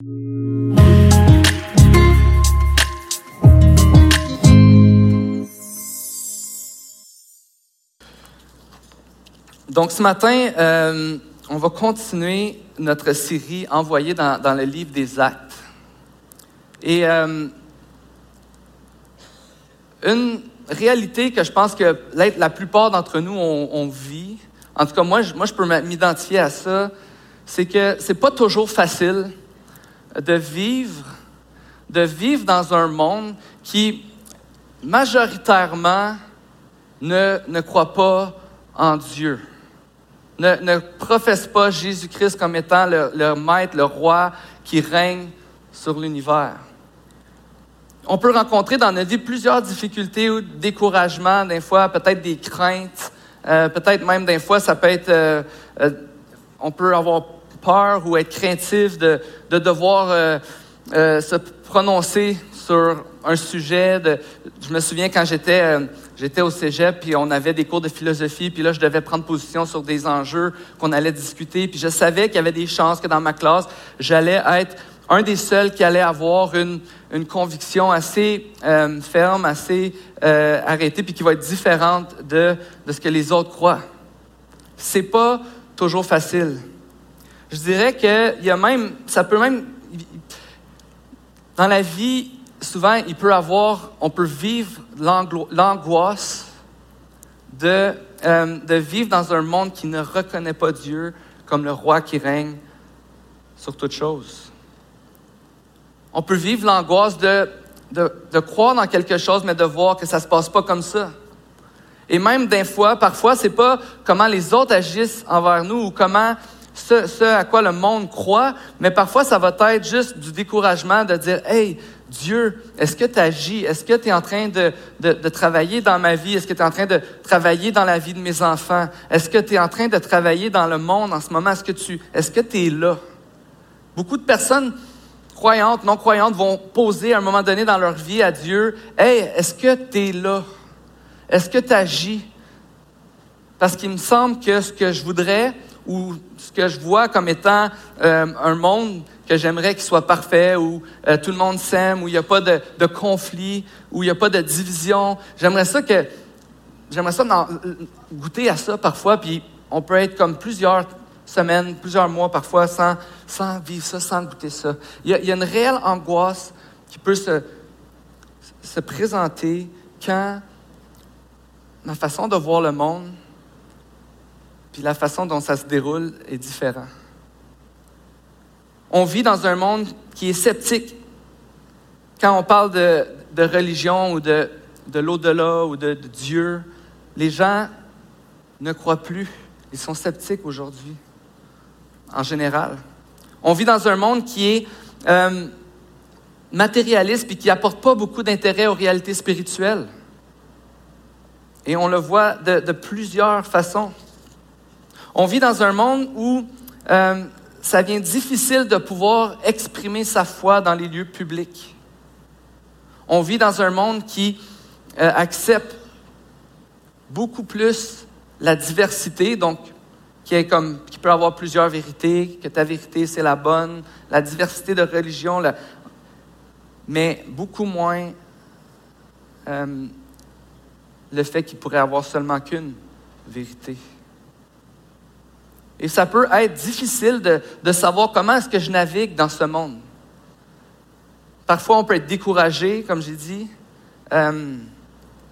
Donc ce matin, euh, on va continuer notre série envoyée dans, le livre des Actes. Et euh, une réalité que je pense que la plupart d'entre nous on, vit, en tout cas moi, moi je peux m'identifier à ça, c'est que c'est pas toujours facile de vivre, de vivre dans un monde qui majoritairement ne, ne croit pas en Dieu ne, ne professe pas Jésus-Christ comme étant le, maître, le roi qui règne sur l'univers. On peut rencontrer dans notre vie plusieurs difficultés ou découragements, des fois peut-être des craintes, euh, peut-être même des fois ça peut être, euh, euh, on peut avoir peur ou être craintif de, de devoir se prononcer sur un sujet. Je me souviens quand j'étais j'étais au cégep, puis on avait des cours de philosophie, puis là, je devais prendre position sur des enjeux qu'on allait discuter, puis je savais qu'il y avait des chances que dans ma classe, j'allais être un des seuls qui allait avoir une, une conviction assez euh, ferme, assez euh, arrêtée, puis qui va être différente de, de ce que les autres croient. C'est pas toujours facile. Je dirais que y a même, ça peut même, dans la vie, souvent, il peut avoir, on peut vivre l'angoisse de, euh, de vivre dans un monde qui ne reconnaît pas Dieu comme le roi qui règne sur toute chose. On peut vivre l'angoisse de, de, croire dans quelque chose, mais de voir que ça ne se passe pas comme ça. Et même des fois, parfois, c'est pas comment les autres agissent envers nous ou comment ce, à quoi le monde croit, mais parfois ça va être juste du découragement de dire, hey, Dieu, est-ce que tu agis? Est-ce que tu es en train de, de, travailler dans ma vie? Est-ce que tu es en train de travailler dans la vie de mes enfants? Est-ce que tu es en train de travailler dans le monde en ce moment? Est-ce que tu est-ce que es là? Beaucoup de personnes croyantes, non croyantes, vont poser à un moment donné dans leur vie à Dieu, Hey, est-ce que tu es là? Est-ce que tu agis? Parce qu'il me semble que ce que je voudrais ou ce que je vois comme étant euh, un monde que j'aimerais qu'il soit parfait, où euh, tout le monde s'aime, où il n'y a pas de, de, conflit, où il n'y a pas de division. J'aimerais ça que j'aimerais ça goûter à ça parfois, puis on peut être comme plusieurs semaines, plusieurs mois parfois sans, vivre ça, sans goûter ça. Il y, a, y a une réelle angoisse qui peut se, se présenter quand ma façon de voir le monde, puis la façon dont ça se déroule est différente. On vit dans un monde qui est sceptique. Quand on parle de, religion ou de, de l'au-delà ou de, Dieu, les gens ne croient plus. Ils sont sceptiques aujourd'hui, en général. On vit dans un monde qui est euh, matérialiste et qui n'apporte pas beaucoup d'intérêt aux réalités spirituelles. Et on le voit de, plusieurs façons. On vit dans un monde où euh, ça devient difficile de pouvoir exprimer sa foi dans les lieux publics. On vit dans un monde qui euh, accepte beaucoup plus la diversité, donc qui, est comme, qui peut avoir plusieurs vérités, que ta vérité c'est la bonne, la diversité de religion, mais beaucoup moins euh, le fait qu'il pourrait avoir seulement qu'une vérité. Et ça peut être difficile de, savoir comment est-ce que je navigue dans ce monde. Parfois, on peut être découragé, comme j'ai dit. Euh,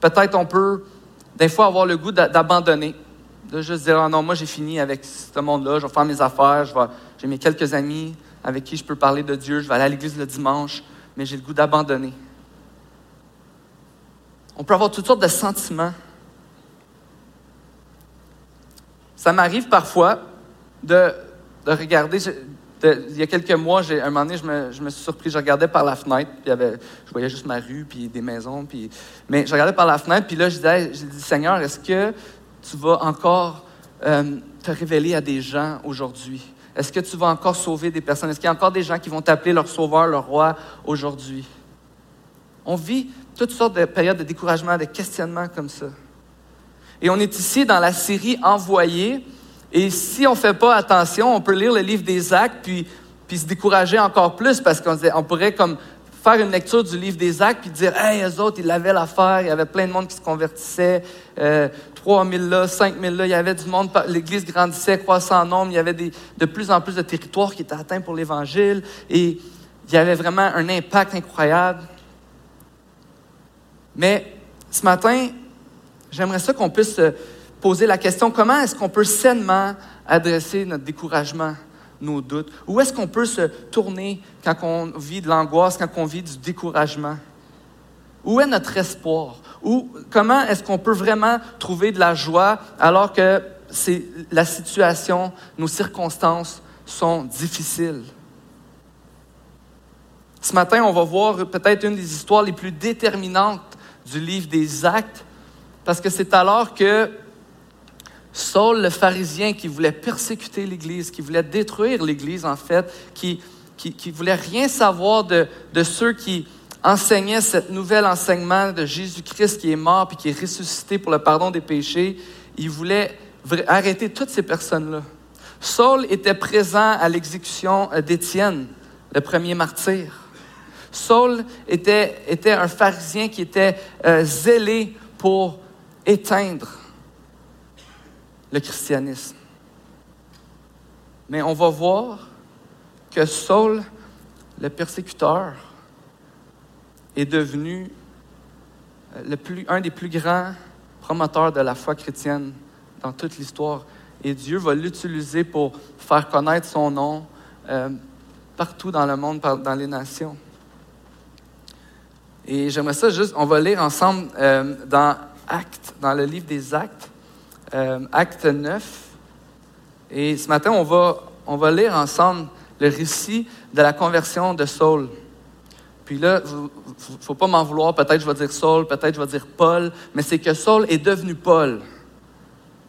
peut-être on peut, des fois, avoir le goût d'abandonner, de juste dire ah non, moi j'ai fini avec ce monde-là, je vais faire mes affaires, j'ai mes quelques amis avec qui je peux parler de Dieu, je vais aller à l'église le dimanche, mais j'ai le goût d'abandonner. On peut avoir toutes sortes de sentiments. Ça m'arrive parfois de, regarder. il y a quelques mois, un moment donné, je me, suis surpris. Je regardais par la fenêtre, puis je voyais juste ma rue, puis des maisons. Puis, mais je regardais par la fenêtre, puis là, je disais, dis, Seigneur, est-ce que tu vas encore euh, te révéler à des gens aujourd'hui? Est-ce que tu vas encore sauver des personnes? Est-ce qu'il y a encore des gens qui vont t'appeler leur sauveur, leur roi aujourd'hui? On vit toutes sortes de périodes de découragement, de questionnement comme ça. Et on est ici dans la série Envoyé, et si on ne fait pas attention, on peut lire le livre des actes, puis puis se décourager encore plus parce qu'on pourrait comme faire une lecture du livre des actes puis dire Hey, eux autres, ils avaient l'affaire, il y avait plein de monde qui se convertissait, euh, 3000 là, 5000 là, il y avait du monde, l'Église grandissait, croissait en nombre, il y avait de plus en plus de territoires qui étaient atteints pour l'Évangile et il y avait vraiment un impact incroyable. Mais ce matin, j'aimerais ça qu'on puisse se poser la question comment est-ce qu'on peut sainement adresser notre découragement, nos doutes? Où est-ce qu'on peut se tourner quand on vit de l'angoisse, quand on vit du découragement? Où est notre espoir? Ou comment est-ce qu'on peut vraiment trouver de la joie alors que la situation, nos circonstances sont difficiles? Ce matin, on va voir peut-être une des histoires les plus déterminantes du livre des Actes, parce que c'est alors que Saul, le pharisien qui voulait persécuter l'Église, qui voulait détruire l'Église en fait, qui, qui, voulait rien savoir de, de ceux qui enseignaient ce nouvel enseignement de Jésus-Christ qui est mort puis qui est ressuscité pour le pardon des péchés, il voulait arrêter toutes ces personnes-là. Saul était présent à l'exécution d'Étienne, le premier martyr. Saul était, était un pharisien qui était euh, zélé pour éteindre le christianisme. Mais on va voir que Saul, le persécuteur, est devenu euh, le plus, un des plus grands promoteurs de la foi chrétienne dans toute l'histoire. Et Dieu va l'utiliser pour faire connaître son nom euh, partout dans le monde, dans les nations. Et j'aimerais ça juste, on va lire ensemble euh, dans Actes, dans le livre des Actes, euh, Acte 9. Et ce matin, on va, on va lire ensemble le récit de la conversion de Saul. Puis là, il faut pas m'en vouloir, peut-être je vais dire Saul, peut-être je vais dire Paul, mais c'est que Saul est devenu Paul.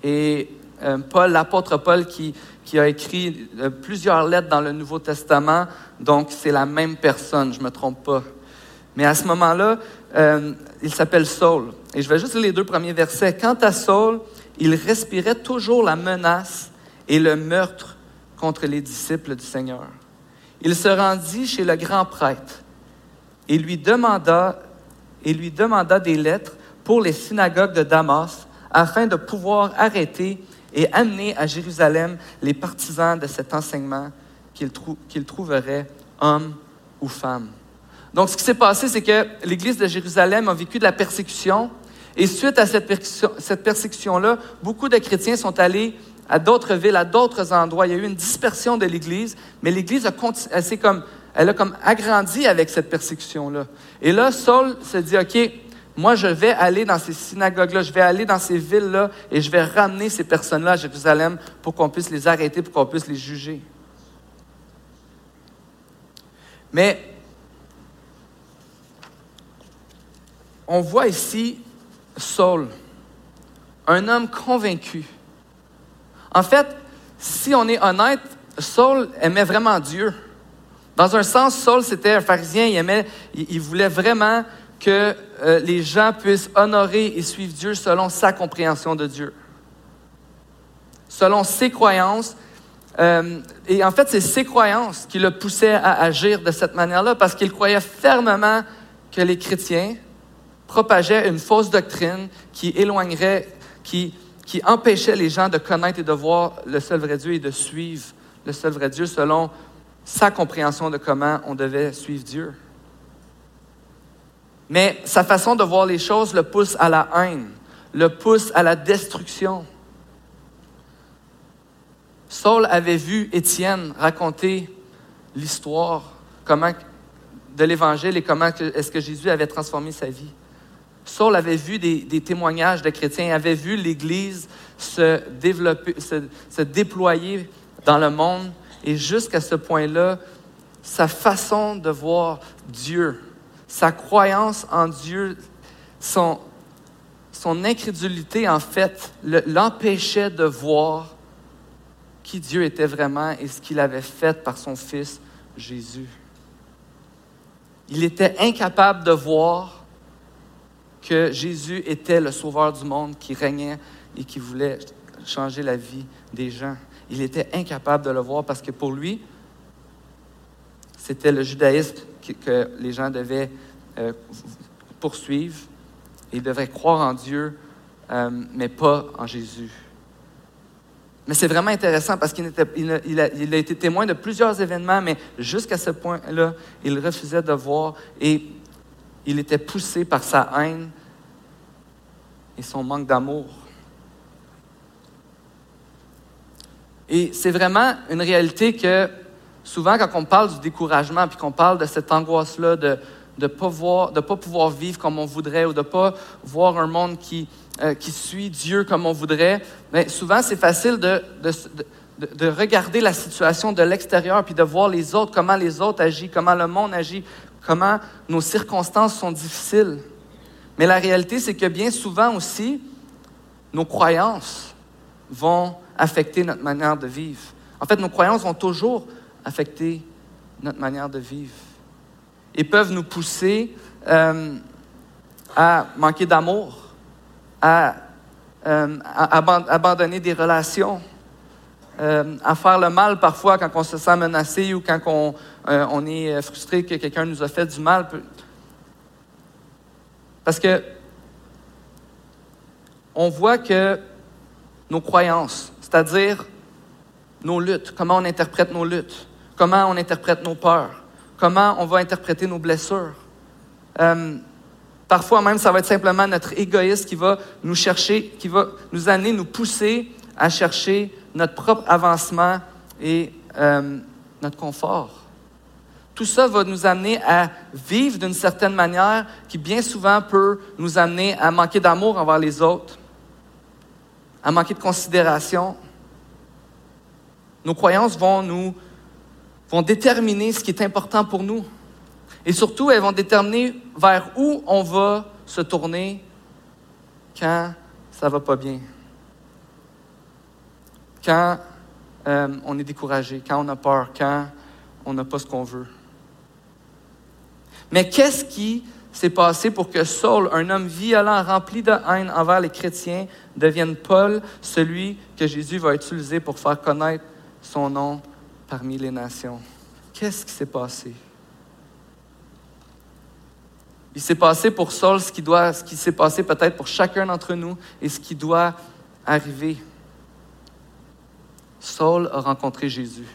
Et euh, Paul, l'apôtre Paul, qui, qui a écrit euh, plusieurs lettres dans le Nouveau Testament, donc c'est la même personne, je ne me trompe pas. Mais à ce moment-là, euh, il s'appelle Saul. Et je vais juste lire les deux premiers versets. Quant à Saul, il respirait toujours la menace et le meurtre contre les disciples du Seigneur. Il se rendit chez le grand prêtre et lui demanda, et lui demanda des lettres pour les synagogues de Damas afin de pouvoir arrêter et amener à Jérusalem les partisans de cet enseignement qu'il trouverait hommes ou femmes. Donc, ce qui s'est passé, c'est que l'Église de Jérusalem a vécu de la persécution et suite à cette persécution-là, beaucoup de chrétiens sont allés à d'autres villes, à d'autres endroits. Il y a eu une dispersion de l'Église, mais l'Église a, comme, elle a comme agrandi avec cette persécution-là. Et là, Saul se dit, OK, moi, je vais aller dans ces synagogues-là, je vais aller dans ces villes-là et je vais ramener ces personnes-là à Jérusalem pour qu'on puisse les arrêter, pour qu'on puisse les juger. Mais on voit ici Saul, un homme convaincu. En fait, si on est honnête, Saul aimait vraiment Dieu. Dans un sens, Saul, c'était un pharisien, il, aimait, il, voulait vraiment que euh, les gens puissent honorer et suivre Dieu selon sa compréhension de Dieu, selon ses croyances. Euh, et en fait, c'est ses croyances qui le poussaient à agir de cette manière-là, parce qu'il croyait fermement que les chrétiens, propageait une fausse doctrine qui éloignerait, qui, empêchait les gens de connaître et de voir le seul vrai Dieu et de suivre le seul vrai Dieu selon sa compréhension de comment on devait suivre Dieu. Mais sa façon de voir les choses le pousse à la haine, le pousse à la destruction. Saul avait vu Étienne raconter l'histoire comment, de l'Évangile et comment est-ce que Jésus avait transformé sa vie. Saul avait vu des, témoignages de chrétiens, avait vu l'Église se développer, se, déployer dans le monde. Et jusqu'à ce point-là, sa façon de voir Dieu, sa croyance en Dieu, son, son incrédulité, en fait, l'empêchait de voir qui Dieu était vraiment et ce qu'il avait fait par son Fils Jésus. Il était incapable de voir que Jésus était le sauveur du monde qui régnait et qui voulait changer la vie des gens. Il était incapable de le voir parce que pour lui, c'était le judaïsme que, les gens devaient euh, poursuivre. Ils devaient croire en Dieu, euh, mais pas en Jésus. Mais c'est vraiment intéressant parce qu'il il a, a, été témoin de plusieurs événements, mais jusqu'à ce point-là, il refusait de voir et il était poussé par sa haine et son manque d'amour. Et c'est vraiment une réalité que souvent quand on parle du découragement, puis qu'on parle de cette angoisse-là de ne pas, pas pouvoir vivre comme on voudrait ou de ne pas voir un monde qui, euh, qui suit Dieu comme on voudrait, souvent c'est facile de, de, de, de, regarder la situation de l'extérieur, puis de voir les autres, comment les autres agissent, comment le monde agit, comment nos circonstances sont difficiles. Mais la réalité, c'est que bien souvent aussi, nos croyances vont affecter notre manière de vivre. En fait, nos croyances vont toujours affecter notre manière de vivre et peuvent nous pousser euh, à manquer d'amour, à, euh, abandonner des relations, euh, à faire le mal parfois quand on se sent menacé ou quand on, on est frustré que quelqu'un nous a fait du mal. Parce que on voit que nos croyances, c'est-à-dire nos luttes, comment on interprète nos luttes, comment on interprète nos peurs, comment on va interpréter nos blessures. Euh, parfois même, ça va être simplement notre égoïsme qui va nous chercher, qui va nous amener, nous pousser à chercher notre propre avancement et euh, notre confort. Tout ça va nous amener à vivre d'une certaine manière qui bien souvent peut nous amener à manquer d'amour envers les autres, à manquer de considération. Nos croyances vont nous vont déterminer ce qui est important pour nous. Et surtout, elles vont déterminer vers où on va se tourner quand ça va pas bien. Quand euh, on est découragé, quand on a peur, quand on n'a pas ce qu'on veut. Mais qu'est-ce qui s'est passé pour que Saul, un homme violent, rempli de haine envers les chrétiens, devienne Paul, celui que Jésus va utiliser pour faire connaître son nom parmi les nations? Qu'est-ce qui s'est passé? Il s'est passé pour Saul ce qui, ce qui s'est passé peut-être pour chacun d'entre nous et ce qui doit arriver. Saul a rencontré Jésus.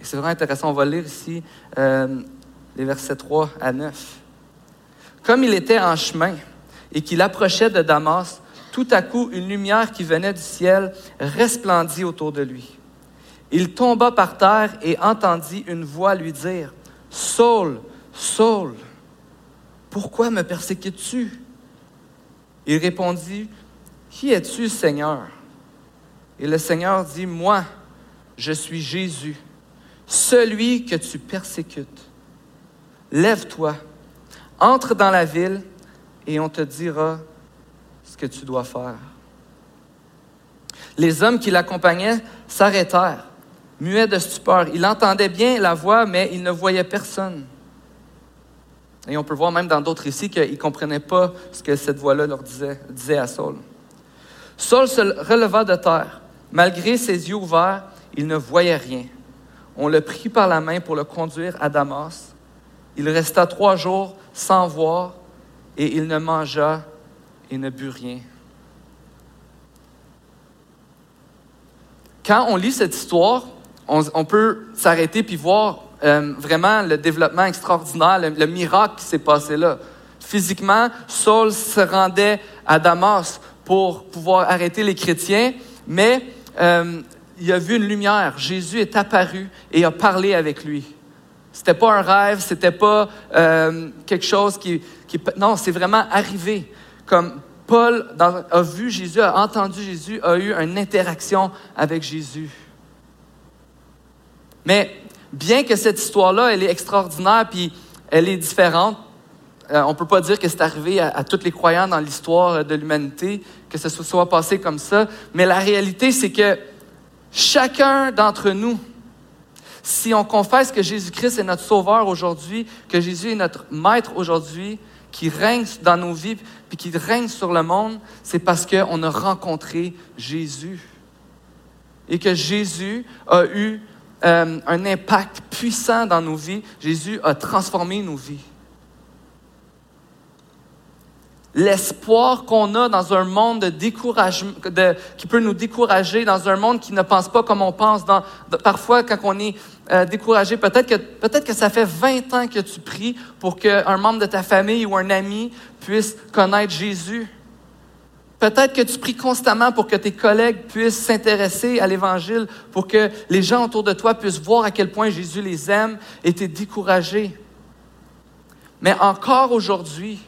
Et c'est vraiment intéressant. On va lire ici euh, les versets 3 à 9. Comme il était en chemin et qu'il approchait de Damas, tout à coup, une lumière qui venait du ciel resplendit autour de lui. Il tomba par terre et entendit une voix lui dire, Saul, Saul, pourquoi me persécutes-tu Il répondit, Qui es-tu, Seigneur Et le Seigneur dit, Moi, je suis Jésus, celui que tu persécutes. Lève-toi, entre dans la ville et on te dira ce que tu dois faire. Les hommes qui l'accompagnaient s'arrêtèrent, muets de stupeur. Ils entendaient bien la voix, mais ils ne voyaient personne. Et on peut voir même dans d'autres récits qu'ils ne comprenaient pas ce que cette voix-là leur disait, disait à Saul. Saul se releva de terre. Malgré ses yeux ouverts, il ne voyait rien. On le prit par la main pour le conduire à Damas. Il resta trois jours sans voir et il ne mangea et ne but rien. Quand on lit cette histoire, on, peut s'arrêter puis voir euh, vraiment le développement extraordinaire, le, miracle qui s'est passé là. Physiquement, Saul se rendait à Damas pour pouvoir arrêter les chrétiens, mais euh, il a vu une lumière. Jésus est apparu et a parlé avec lui. C'était pas un rêve, c'était pas euh, quelque chose qui, non, c'est vraiment arrivé. Comme Paul a vu Jésus, a entendu Jésus, a eu une interaction avec Jésus. Mais bien que cette histoire-là, elle est extraordinaire, puis elle est différente, euh, on ne peut pas dire que c'est arrivé à, à, tous les croyants dans l'histoire de l'humanité, que ce soit passé comme ça, mais la réalité, c'est que chacun d'entre nous, si on confesse que Jésus-Christ est notre sauveur aujourd'hui, que Jésus est notre maître aujourd'hui, qui règne dans nos vies, puis qui règne sur le monde, c'est parce qu'on a rencontré Jésus. Et que Jésus a eu euh, un impact puissant dans nos vies. Jésus a transformé nos vies. L'espoir qu'on a dans un monde de découragement, de, qui peut nous décourager, dans un monde qui ne pense pas comme on pense. Parfois, quand on est euh, découragé, peut-être que, peut-être que ça fait 20 ans que tu pries pour qu'un membre de ta famille ou un ami puisse connaître Jésus. Peut-être que tu pries constamment pour que tes collègues puissent s'intéresser à l'Évangile, pour que les gens autour de toi puissent voir à quel point Jésus les aime et t'es découragé. Mais encore aujourd'hui,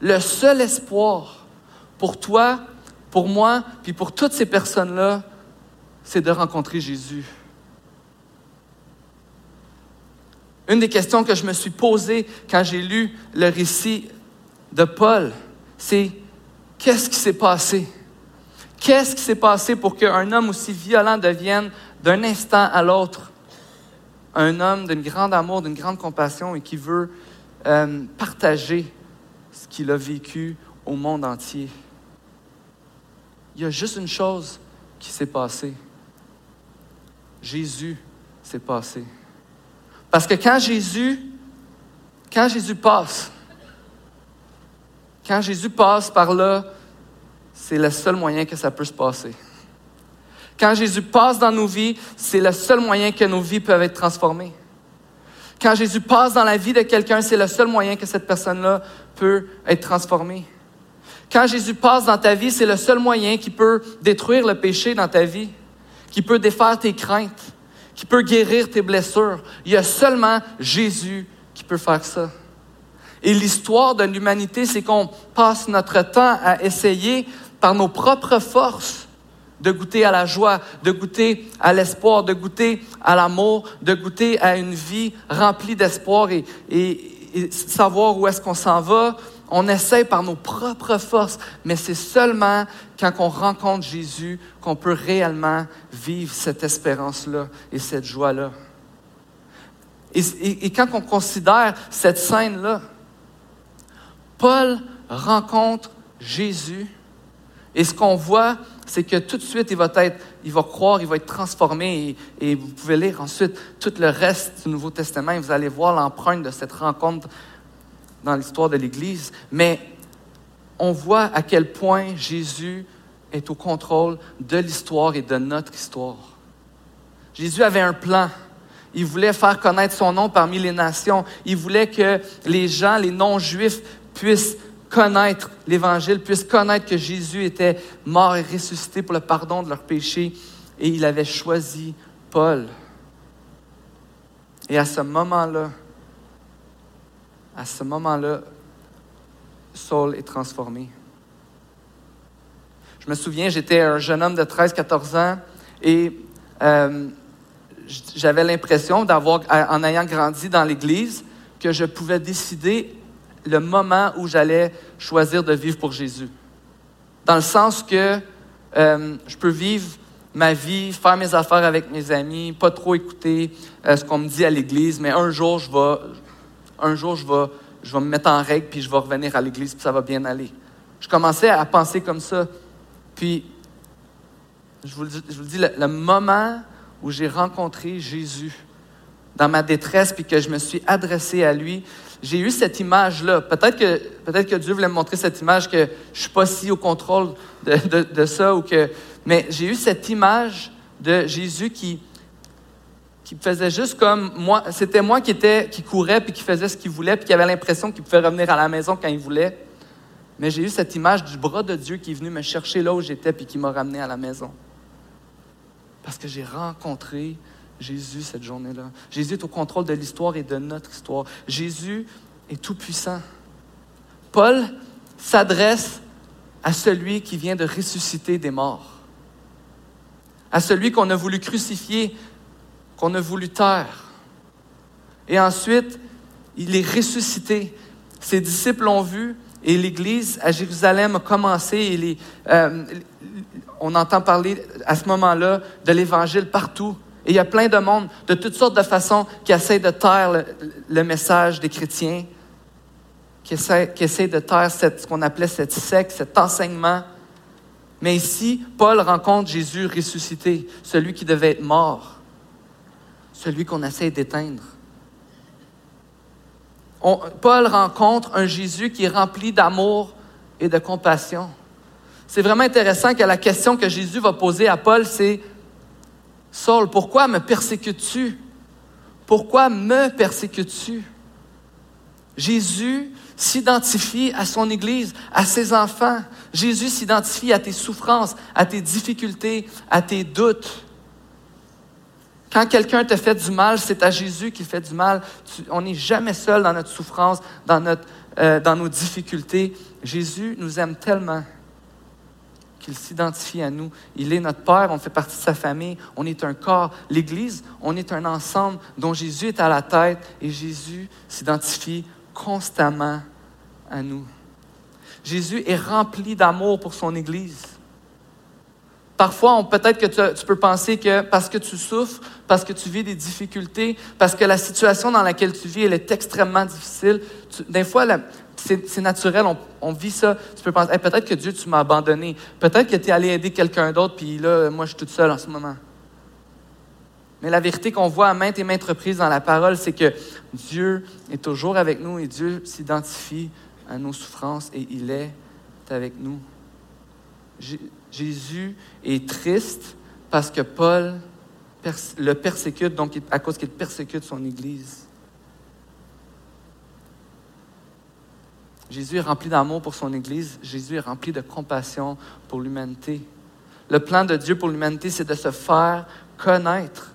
le seul espoir pour toi, pour moi, puis pour toutes ces personnes-là, c'est de rencontrer Jésus. Une des questions que je me suis posée quand j'ai lu le récit de Paul, c'est Qu'est-ce qui s'est passé? Qu'est-ce qui s'est passé pour qu'un homme aussi violent devienne d'un instant à l'autre un homme d'une grande amour, d'une grande compassion et qui veut euh, partager ce qu'il a vécu au monde entier? Il y a juste une chose qui s'est passée. Jésus s'est passé. Parce que quand Jésus, quand Jésus passe, quand Jésus passe par là, c'est le seul moyen que ça peut se passer. Quand Jésus passe dans nos vies, c'est le seul moyen que nos vies peuvent être transformées. Quand Jésus passe dans la vie de quelqu'un, c'est le seul moyen que cette personne-là peut être transformée. Quand Jésus passe dans ta vie, c'est le seul moyen qui peut détruire le péché dans ta vie, qui peut défaire tes craintes, qui peut guérir tes blessures. Il y a seulement Jésus qui peut faire ça. Et l'histoire de l'humanité, c'est qu'on passe notre temps à essayer, par nos propres forces, de goûter à la joie, de goûter à l'espoir, de goûter à l'amour, de goûter à une vie remplie d'espoir et, savoir où est-ce qu'on s'en va. On essaie par nos propres forces, mais c'est seulement quand on rencontre Jésus qu'on peut réellement vivre cette espérance-là et cette joie-là. et quand on considère cette scène-là, Paul rencontre Jésus et ce qu'on voit, c'est que tout de suite, il va être, il va croire, il va être transformé. Et, vous pouvez lire ensuite tout le reste du Nouveau Testament et vous allez voir l'empreinte de cette rencontre dans l'histoire de l'Église. Mais on voit à quel point Jésus est au contrôle de l'histoire et de notre histoire. Jésus avait un plan. Il voulait faire connaître son nom parmi les nations. Il voulait que les gens, les non-juifs, puissent connaître l'Évangile, puissent connaître que Jésus était mort et ressuscité pour le pardon de leurs péchés. Et il avait choisi Paul. Et à ce moment-là, à ce moment-là, Saul est transformé. Je me souviens, j'étais un jeune homme de 13-14 ans et euh, j'avais l'impression d'avoir, en ayant grandi dans l'Église, que je pouvais décider le moment où j'allais choisir de vivre pour Jésus. Dans le sens que euh, je peux vivre ma vie, faire mes affaires avec mes amis, pas trop écouter euh, ce qu'on me dit à l'église, mais un jour, je vais, un jour, je vais, je vais me mettre en règle, puis je vais revenir à l'église, puis ça va bien aller. Je commençais à penser comme ça. Puis, je vous le dis, dis le moment où j'ai rencontré Jésus dans ma détresse, puis que je me suis adressé à lui, j'ai eu cette image-là. Peut-être que, peut-être que Dieu voulait me montrer cette image que je suis pas si au contrôle de, de, ça, ou que, mais j'ai eu cette image de Jésus qui, qui faisait juste comme moi. C'était moi qui, était, qui courait, puis qui faisait ce qu'il voulait, puis qui avait l'impression qu'il pouvait revenir à la maison quand il voulait. Mais j'ai eu cette image du bras de Dieu qui est venu me chercher là où j'étais, puis qui m'a ramené à la maison. Parce que j'ai rencontré Jésus cette journée-là. Jésus est au contrôle de l'histoire et de notre histoire. Jésus est tout-puissant. Paul s'adresse à celui qui vient de ressusciter des morts, à celui qu'on a voulu crucifier, qu'on a voulu taire. Et ensuite, il est ressuscité. Ses disciples l'ont vu et l'Église à Jérusalem a commencé. Euh, on entend parler à ce moment-là de l'Évangile partout. Et il y a plein de monde, de toutes sortes de façons, qui essaient de taire le, message des chrétiens, qui essaient, de taire ce qu'on appelait cette secte, cet enseignement. Mais ici, Paul rencontre Jésus ressuscité, celui qui devait être mort. celui qu'on essaie d'éteindre. Paul rencontre un Jésus qui est rempli d'amour et de compassion. C'est vraiment intéressant que la question que Jésus va poser à Paul, c'est Saul, pourquoi me persécutes-tu? Pourquoi me persécutes-tu? Jésus s'identifie à son Église, à ses enfants. Jésus s'identifie à tes souffrances, à tes difficultés, à tes doutes. Quand quelqu'un te fait du mal, c'est à Jésus qui fait du mal. on n'est jamais seul dans notre souffrance, dans, notre, euh, dans nos difficultés. Jésus nous aime tellement qu'il s'identifie à nous. Il est notre Père, on fait partie de sa famille, on est un corps. L'Église, on est un ensemble dont Jésus est à la tête et Jésus s'identifie constamment à nous. Jésus est rempli d'amour pour son Église. Parfois, peut-être que tu, peux penser que parce que tu souffres, parce que tu vis des difficultés, parce que la situation dans laquelle tu vis, elle est extrêmement difficile. des fois, c'est naturel, on, vit ça. Tu peux penser, peut-être que Dieu, tu m'as abandonné. Peut-être que tu es allé aider quelqu'un d'autre, puis là, moi, je suis toute seule en ce moment. Mais la vérité qu'on voit à maintes et maintes reprises dans la parole, c'est que Dieu est toujours avec nous et Dieu s'identifie à nos souffrances et il est avec nous. Jésus est triste parce que Paul le persécute, donc à cause qu'il persécute son Église. Jésus est rempli d'amour pour son Église. Jésus est rempli de compassion pour l'humanité. Le plan de Dieu pour l'humanité, c'est de se faire connaître.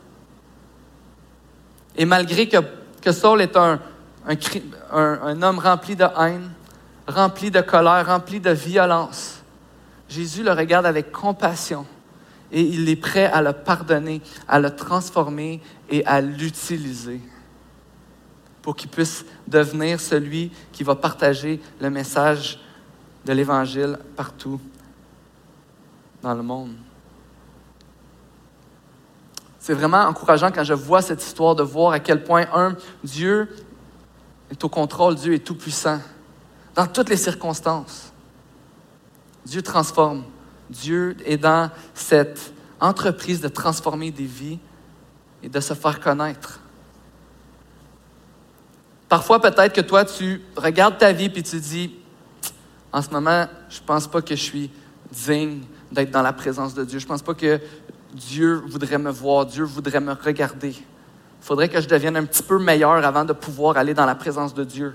Et malgré que, Saul est un homme rempli de haine, rempli de colère, rempli de violence, Jésus le regarde avec compassion et il est prêt à le pardonner, à le transformer et à l'utiliser pour qu'il puisse devenir celui qui va partager le message de l'Évangile partout dans le monde. C'est vraiment encourageant quand je vois cette histoire de voir à quel point, un, Dieu est au contrôle, Dieu est tout puissant, dans toutes les circonstances. Dieu transforme. Dieu est dans cette entreprise de transformer des vies et de se faire connaître. Parfois, peut-être que toi, tu regardes ta vie et tu dis, en ce moment, je ne pense pas que je suis digne d'être dans la présence de Dieu. Je ne pense pas que Dieu voudrait me voir, Dieu voudrait me regarder. Il faudrait que je devienne un petit peu meilleur avant de pouvoir aller dans la présence de Dieu.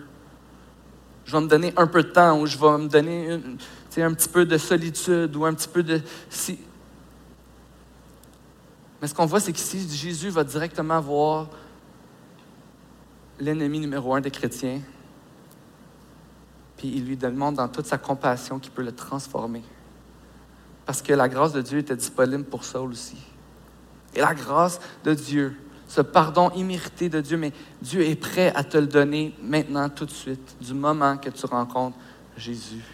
Je vais me donner un peu de temps ou je vais me donner une, un petit peu de solitude ou un petit peu de... Si... Mais ce qu'on voit, c'est qu'ici, Jésus va directement voir l'ennemi numéro un des chrétiens, puis il lui demande dans toute sa compassion qu'il peut le transformer. Parce que la grâce de Dieu était disponible pour Saul aussi. Et la grâce de Dieu, ce pardon immérité de Dieu, mais Dieu est prêt à te le donner maintenant, tout de suite, du moment que tu rencontres Jésus.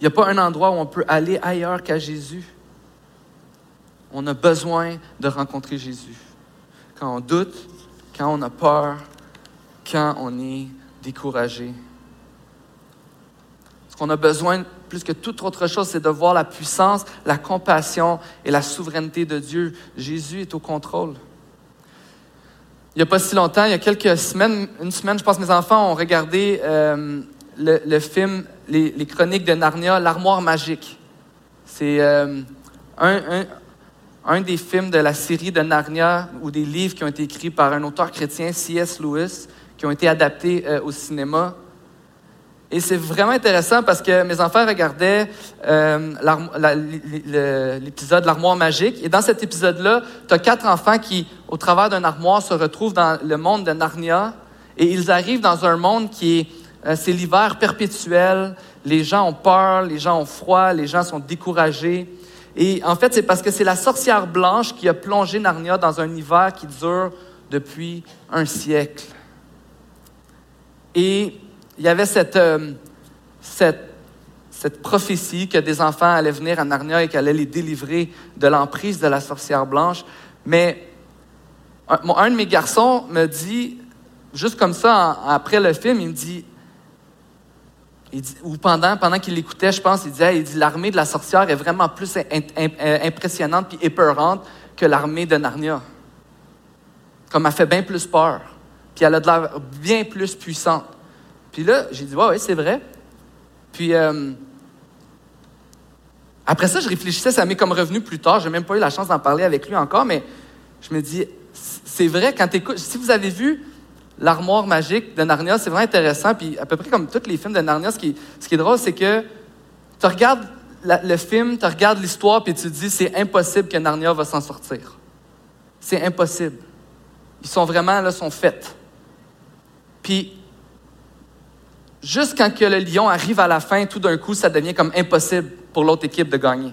Il n'y a pas un endroit où on peut aller ailleurs qu'à Jésus. On a besoin de rencontrer Jésus. Quand on doute, quand on a peur, quand on est découragé. Ce qu'on a besoin plus que toute autre chose, c'est de voir la puissance, la compassion et la souveraineté de Dieu. Jésus est au contrôle. Il n'y a pas si longtemps, il y a quelques semaines, une semaine, je pense mes enfants ont regardé euh, le, film les, Chroniques de Narnia, L'armoire magique. C'est euh, un, des films de la série de Narnia ou des livres qui ont été écrits par un auteur chrétien, C.S. Lewis, qui ont été adaptés euh, au cinéma. Et c'est vraiment intéressant parce que mes enfants regardaient euh, l'épisode L'armoire magique. Et dans cet épisode-là, tu as quatre enfants qui, au travers d'un armoire, se retrouvent dans le monde de Narnia. Et ils arrivent dans un monde qui est euh, c'est l'hiver perpétuel. Les gens ont peur, les gens ont froid, les gens sont découragés. Et en fait, c'est parce que c'est la sorcière blanche qui a plongé Narnia dans un hiver qui dure depuis un siècle. Et il y avait cette, euh, cette, cette prophétie que des enfants allaient venir à Narnia et qu'elle allait les délivrer de l'emprise de la sorcière blanche. Mais un, un, de mes garçons me dit, juste comme ça, après le film, il me dit ou pendant, pendant qu'il l'écoutait, je pense, il disait, il dit, l'armée de la sorcière est vraiment plus impressionnante et épeurante que l'armée de Narnia. Comme elle fait bien plus peur. Puis elle a de l'air bien plus puissante. Puis là, j'ai dit, ouais, ouais, c'est vrai. Puis euh, après ça, je réfléchissais, ça m'est comme revenu plus tard. J'ai même pas eu la chance d'en parler avec lui encore, mais je me dis, c'est vrai, quand écoutes, si vous avez vu l'armoire magique de Narnia, c'est vraiment intéressant. Puis à peu près comme tous les films de Narnia, ce qui, ce est drôle, c'est que tu regardes le film, tu regardes l'histoire, puis tu te dis, c'est impossible que Narnia va s'en sortir. C'est impossible. Ils sont vraiment, là, sont faits. Puis, juste quand que le lion arrive à la fin, tout d'un coup, ça devient comme impossible pour l'autre équipe de gagner.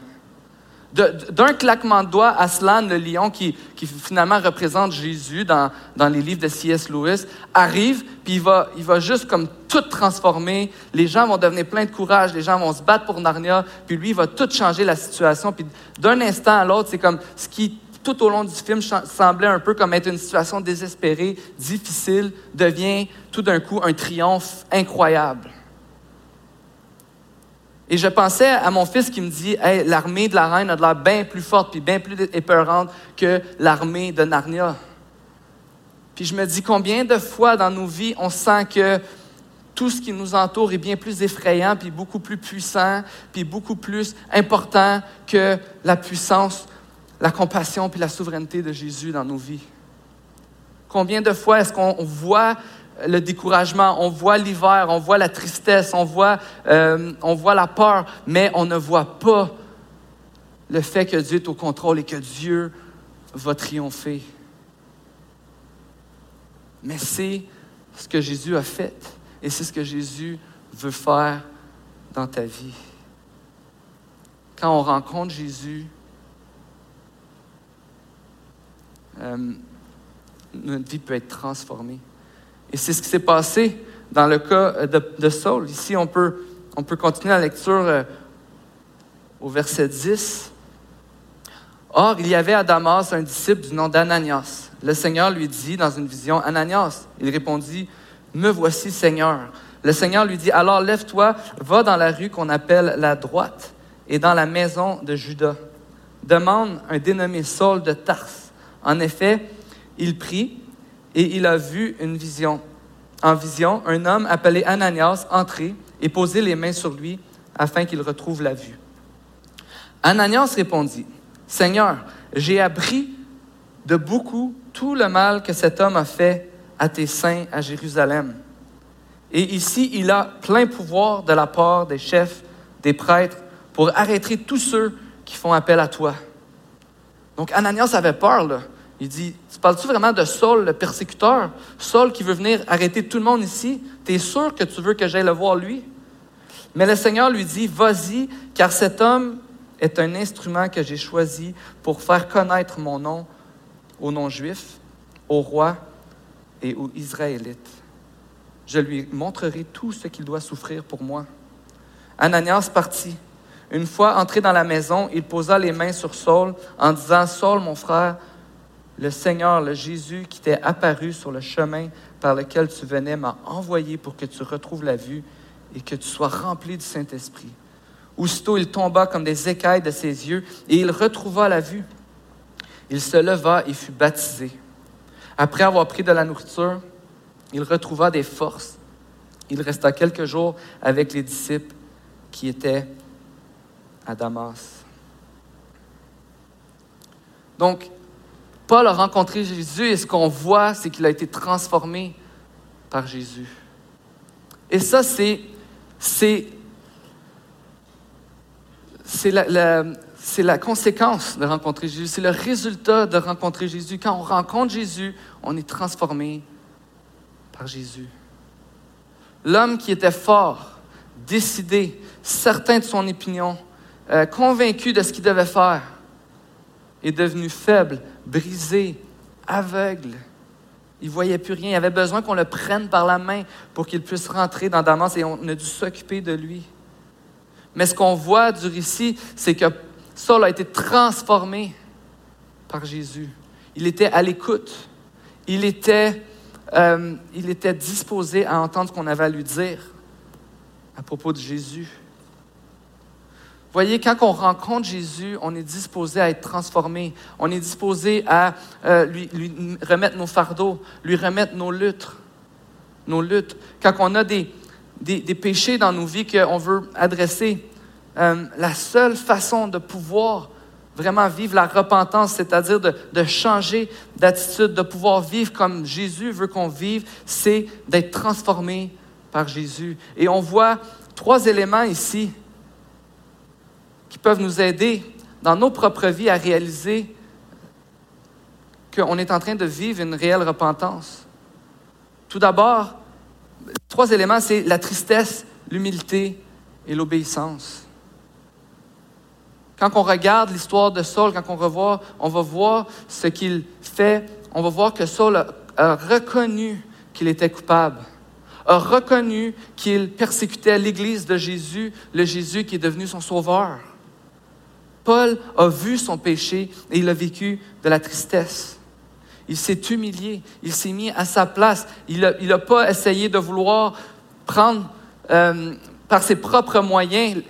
D'un claquement de doigts, Aslan, le lion qui, finalement représente Jésus dans, les livres de C.S. Lewis, arrive, puis il va, il va juste comme tout transformer. Les gens vont devenir pleins de courage, les gens vont se battre pour Narnia, puis lui, il va tout changer la situation. Puis d'un instant à l'autre, c'est comme ce qui, tout au long du film, semblait un peu comme être une situation désespérée, difficile, devient tout d'un coup un triomphe incroyable. Et je pensais à mon fils qui me dit hey, l'armée de la reine a de l'air bien plus forte puis bien plus épeurante que l'armée de Narnia. Puis je me dis combien de fois dans nos vies on sent que tout ce qui nous entoure est bien plus effrayant, puis beaucoup plus puissant, puis beaucoup plus important que la puissance, la compassion, puis la souveraineté de Jésus dans nos vies? Combien de fois est-ce qu'on voit le découragement, on voit l'hiver, on voit la tristesse, on voit, euh, on voit la peur, mais on ne voit pas le fait que Dieu est au contrôle et que Dieu va triompher. Mais c'est ce que Jésus a fait et c'est ce que Jésus veut faire dans ta vie. Quand on rencontre Jésus, euh, notre vie peut être transformée. Et c'est ce qui s'est passé dans le cas de, Saul. Ici, on peut, on peut continuer la lecture euh, au verset 10. Or, il y avait à Damas un disciple du nom d'Ananias. Le Seigneur lui dit dans une vision, Ananias. Il répondit, Me voici, Seigneur. Le Seigneur lui dit, Alors lève-toi, va dans la rue qu'on appelle la droite et dans la maison de Judas. Demande un dénommé Saul de Tarse. En effet, il prit et il a vu une vision. En vision, un homme appelé Ananias entrer et poser les mains sur lui afin qu'il retrouve la vue. Ananias répondit, Seigneur, j'ai appris de beaucoup tout le mal que cet homme a fait à tes saints à Jérusalem. Et ici, il a plein pouvoir de la part des chefs, des prêtres, pour arrêter tous ceux qui font appel à toi. Donc Ananias avait peur, là. Il dit, tu parles-tu vraiment de Saul, le persécuteur? Saul qui veut venir arrêter tout le monde ici? Tu es sûr que tu veux que j'aille le voir lui? Mais le Seigneur lui dit, vas-y, car cet homme est un instrument que j'ai choisi pour faire connaître mon nom aux non-juifs, aux rois et aux Israélites. Je lui montrerai tout ce qu'il doit souffrir pour moi. Ananias partit. Une fois entré dans la maison, il posa les mains sur Saul en disant, Saul, mon frère, le Seigneur, le Jésus qui t'est apparu sur le chemin par lequel tu venais, m'a envoyé pour que tu retrouves la vue et que tu sois rempli du Saint-Esprit. Aussitôt, il tomba comme des écailles de ses yeux et il retrouva la vue. Il se leva et fut baptisé. Après avoir pris de la nourriture, il retrouva des forces. Il resta quelques jours avec les disciples qui étaient à Damas. Donc, Paul a rencontré Jésus et ce qu'on voit, c'est qu'il a été transformé par Jésus. Et ça, c'est, la conséquence de rencontrer Jésus, c'est le résultat de rencontrer Jésus. Quand on rencontre Jésus, on est transformé par Jésus. L'homme qui était fort, décidé, certain de son opinion, euh, convaincu de ce qu'il devait faire, est devenu faible, brisé, aveugle. Il voyait plus rien. Il avait besoin qu'on le prenne par la main pour qu'il puisse rentrer dans Damas et on a dû s'occuper de lui. Mais ce qu'on voit du récit, c'est que Saul a été transformé par Jésus. Il était à l'écoute. Il était, euh, il était disposé à entendre ce qu'on avait à lui dire. à propos de Jésus. Voyez, quand on rencontre Jésus, on est disposé à être transformé. On est disposé à euh, lui, remettre nos fardeaux, lui remettre nos luttes. Nos luttes. Quand on a des, des, péchés dans nos vies qu'on veut adresser, euh, la seule façon de pouvoir vraiment vivre la repentance, c'est-à-dire de, de, changer d'attitude, de pouvoir vivre comme Jésus veut qu'on vive, c'est d'être transformé par Jésus. Et on voit trois éléments ici qui peuvent nous aider dans nos propres vies à réaliser qu'on est en train de vivre une réelle repentance. Tout d'abord, trois éléments, c'est la tristesse, l'humilité et l'obéissance. Quand on regarde l'histoire de Saul, quand on revoit, on va voir ce qu'il fait, on va voir que Saul a reconnu qu'il était coupable, a reconnu qu'il persécutait l'Église de Jésus, le Jésus qui est devenu son sauveur. Paul a vu son péché et il a vécu de la tristesse. Il s'est humilié, il s'est mis à sa place. Il n'a pas essayé de vouloir prendre euh, par ses propres moyens,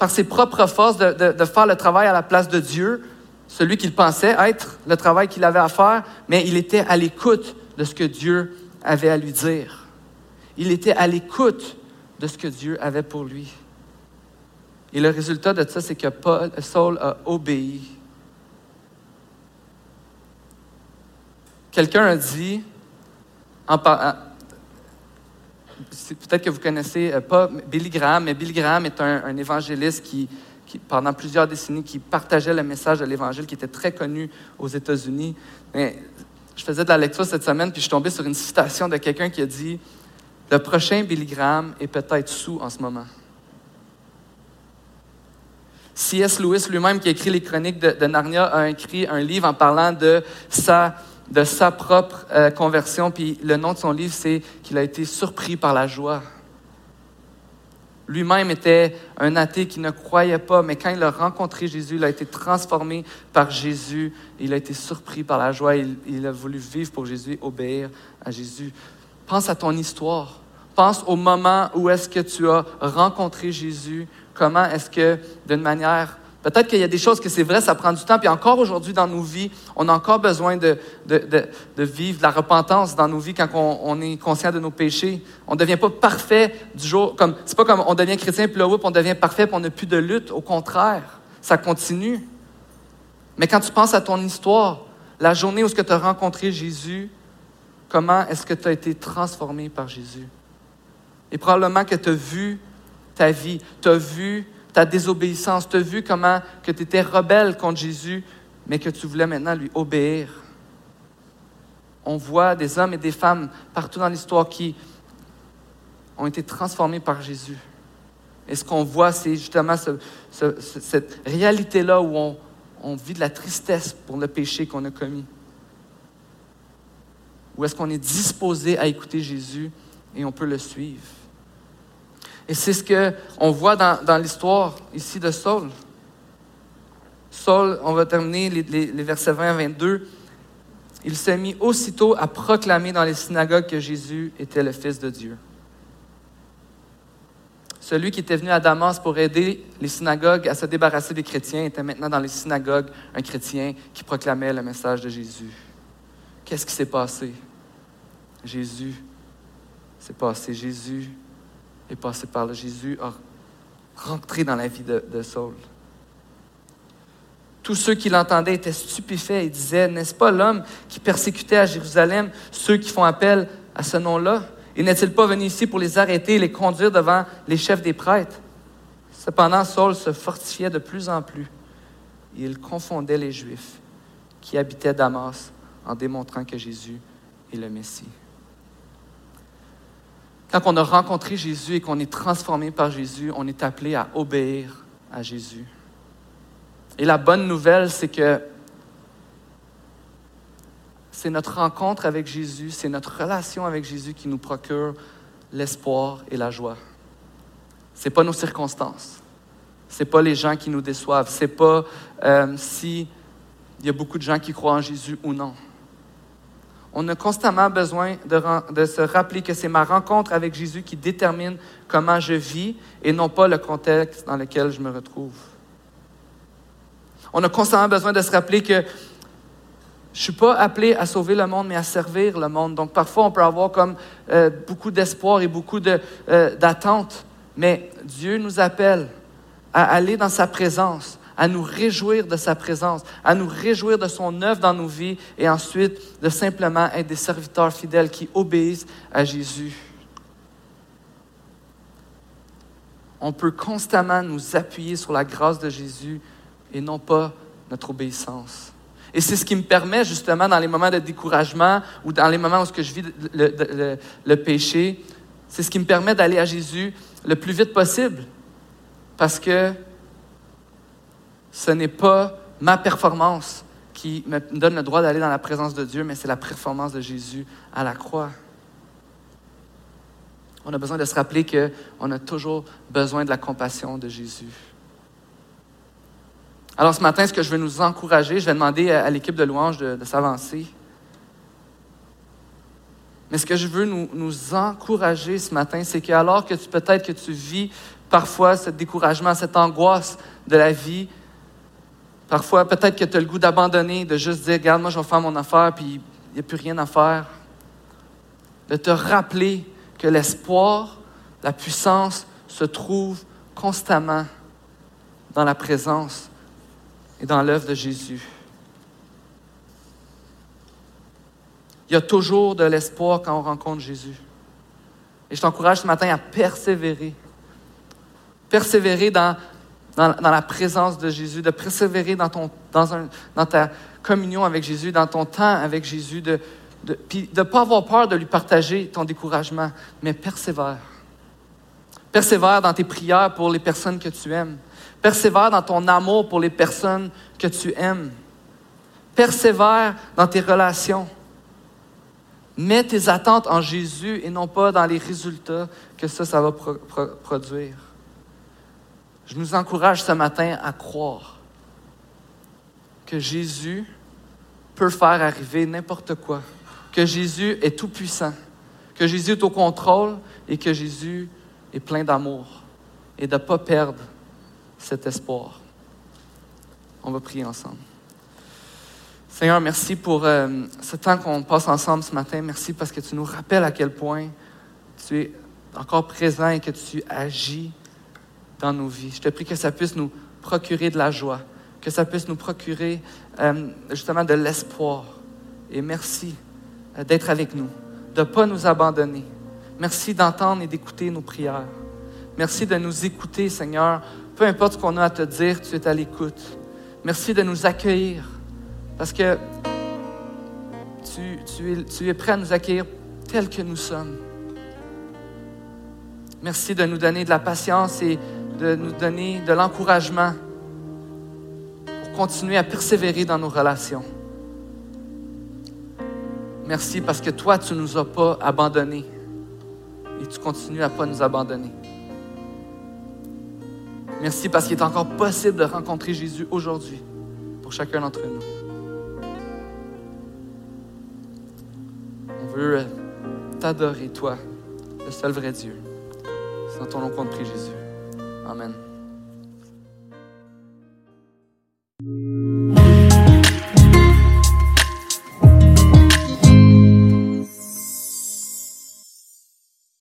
par ses propres forces, de, faire le travail à la place de Dieu, celui qu'il pensait être le travail qu'il avait à faire, mais il était à l'écoute de ce que Dieu avait à lui dire. Il était à l'écoute de ce que Dieu avait pour lui. Et le résultat de ça, c'est que Paul, Saul a obéi. Quelqu'un a dit, peut-être que vous connaissez euh, pas Billy Graham, mais Billy Graham est un, évangéliste qui, pendant plusieurs décennies, qui partageait le message de l'Évangile, qui était très connu aux États-Unis. Je faisais de la lecture cette semaine, puis je suis tombé sur une citation de quelqu'un qui a dit Le prochain Billy Graham est peut-être sous en ce moment. C.S. Lewis lui-même, qui a écrit les chroniques de, Narnia, a écrit un livre en parlant de sa, de sa propre euh, conversion. Puis le nom de son livre, c'est qu'il a été surpris par la joie. Lui-même était un athée qui ne croyait pas, mais quand il a rencontré Jésus, il a été transformé par Jésus. Il a été surpris par la joie. Il, il a voulu vivre pour Jésus, obéir à Jésus. Pense à ton histoire. Pense au moment où est-ce que tu as rencontré Jésus, comment est-ce que, d'une manière, peut-être qu'il y a des choses que c'est vrai, ça prend du temps, puis encore aujourd'hui dans nos vies, on a encore besoin de, vivre de la repentance dans nos vies quand on, est conscient de nos péchés. On ne devient pas parfait du jour, comme, c'est pas comme on devient chrétien, puis là, on devient parfait, puis on n'a plus de lutte. Au contraire, ça continue. Mais quand tu penses à ton histoire, la journée où tu as rencontré Jésus, comment est-ce que tu as été transformé par Jésus? Et probablement que tu as vu ta vie, tu as vu ta désobéissance, tu as vu comment que tu étais rebelle contre Jésus, mais que tu voulais maintenant lui obéir. On voit des hommes et des femmes partout dans l'histoire qui ont été transformés par Jésus. Et ce qu'on voit, c'est justement cette réalité-là où on, on vit de la tristesse pour le péché qu'on a commis. Où est-ce qu'on est disposé à écouter Jésus et on peut le suivre? Et c'est ce qu'on voit dans, l'histoire ici de Saul. Saul, on va terminer les, versets 20 à 22. Il s'est mis aussitôt à proclamer dans les synagogues que Jésus était le Fils de Dieu. Celui qui était venu à Damas pour aider les synagogues à se débarrasser des chrétiens était maintenant dans les synagogues un chrétien qui proclamait le message de Jésus. Qu'est-ce qui s'est passé? Jésus s'est passé. Jésus passé par. Jésus a rentré dans la vie de, Saul. Tous ceux qui l'entendaient étaient stupéfaits et disaient, n'est-ce pas l'homme qui persécutait à Jérusalem ceux qui font appel à ce nom-là? Et n'est-il pas venu ici pour les arrêter et les conduire devant les chefs des prêtres? Cependant, Saul se fortifiait de plus en plus il confondait les Juifs qui habitaient Damas en démontrant que Jésus est le Messie. Quand on a rencontré Jésus et qu'on est transformé par Jésus, on est appelé à obéir à Jésus. Et la bonne nouvelle, c'est que c'est notre rencontre avec Jésus, c'est notre relation avec Jésus qui nous procure l'espoir et la joie. Ce n'est pas nos circonstances. Ce n'est pas les gens qui nous déçoivent. Ce n'est pas euh, si il y a beaucoup de gens qui croient en Jésus ou non. On a constamment besoin de, se rappeler que c'est ma rencontre avec Jésus qui détermine comment je vis et non pas le contexte dans lequel je me retrouve. On a constamment besoin de se rappeler que je ne suis pas appelé à sauver le monde, mais à servir le monde. Donc parfois, on peut avoir comme euh, beaucoup d'espoir et beaucoup euh, d'attente, mais Dieu nous appelle à aller dans sa présence, à nous réjouir de sa présence, à nous réjouir de son œuvre dans nos vies et ensuite de simplement être des serviteurs fidèles qui obéissent à Jésus. On peut constamment nous appuyer sur la grâce de Jésus et non pas notre obéissance. Et c'est ce qui me permet justement dans les moments de découragement ou dans les moments où je vis le, péché, c'est ce qui me permet d'aller à Jésus le plus vite possible. Parce que ce n'est pas ma performance qui me donne le droit d'aller dans la présence de Dieu, mais c'est la performance de Jésus à la croix. On a besoin de se rappeler qu'on a toujours besoin de la compassion de Jésus. Alors ce matin, ce que je veux nous encourager, je vais demander à, l'équipe de louange de, s'avancer. Mais ce que je veux nous, nous encourager ce matin, c'est que tu peut-être que tu vis parfois ce découragement, cette angoisse de la vie, parfois peut-être que tu as le goût d'abandonner, de juste dire, regarde, moi je vais faire mon affaire, puis il n'y a plus rien à faire. De te rappeler que l'espoir, la puissance se trouve constamment dans la présence et dans l'œuvre de Jésus. Il y a toujours de l'espoir quand on rencontre Jésus. Et je t'encourage ce matin à persévérer. Persévérer dans, dans, la présence de Jésus, de persévérer dans, ta communion avec Jésus, dans ton temps avec Jésus, de ne pas avoir peur de lui partager ton découragement, mais persévère. Persévère dans tes prières pour les personnes que tu aimes. Persévère dans ton amour pour les personnes que tu aimes. Persévère dans tes relations. Mets tes attentes en Jésus et non pas dans les résultats que ça, ça va produire. Je nous encourage ce matin à croire que Jésus peut faire arriver n'importe quoi, que Jésus est tout-puissant, que Jésus est au contrôle et que Jésus est plein d'amour et de ne pas perdre cet espoir. On va prier ensemble. Seigneur, merci pour euh, ce temps qu'on passe ensemble ce matin. Merci parce que tu nous rappelles à quel point tu es encore présent et que tu agis dans nos vies. Je te prie que ça puisse nous procurer de la joie, que ça puisse nous procurer euh, justement de l'espoir. Et merci euh, d'être avec nous, de ne pas nous abandonner. Merci d'entendre et d'écouter nos prières. Merci de nous écouter, Seigneur, peu importe ce qu'on a à te dire, tu es à l'écoute. Merci de nous accueillir parce que tu, es, prêt à nous accueillir tels que nous sommes. Merci de nous donner de la patience et de nous donner de l'encouragement pour continuer à persévérer dans nos relations. Merci parce que toi, tu ne nous as pas abandonnés et tu continues à ne pas nous abandonner. Merci parce qu'il est encore possible de rencontrer Jésus aujourd'hui pour chacun d'entre nous. On veut t'adorer, toi, le seul vrai Dieu. C'est dans ton nom qu'on Jésus. Amen.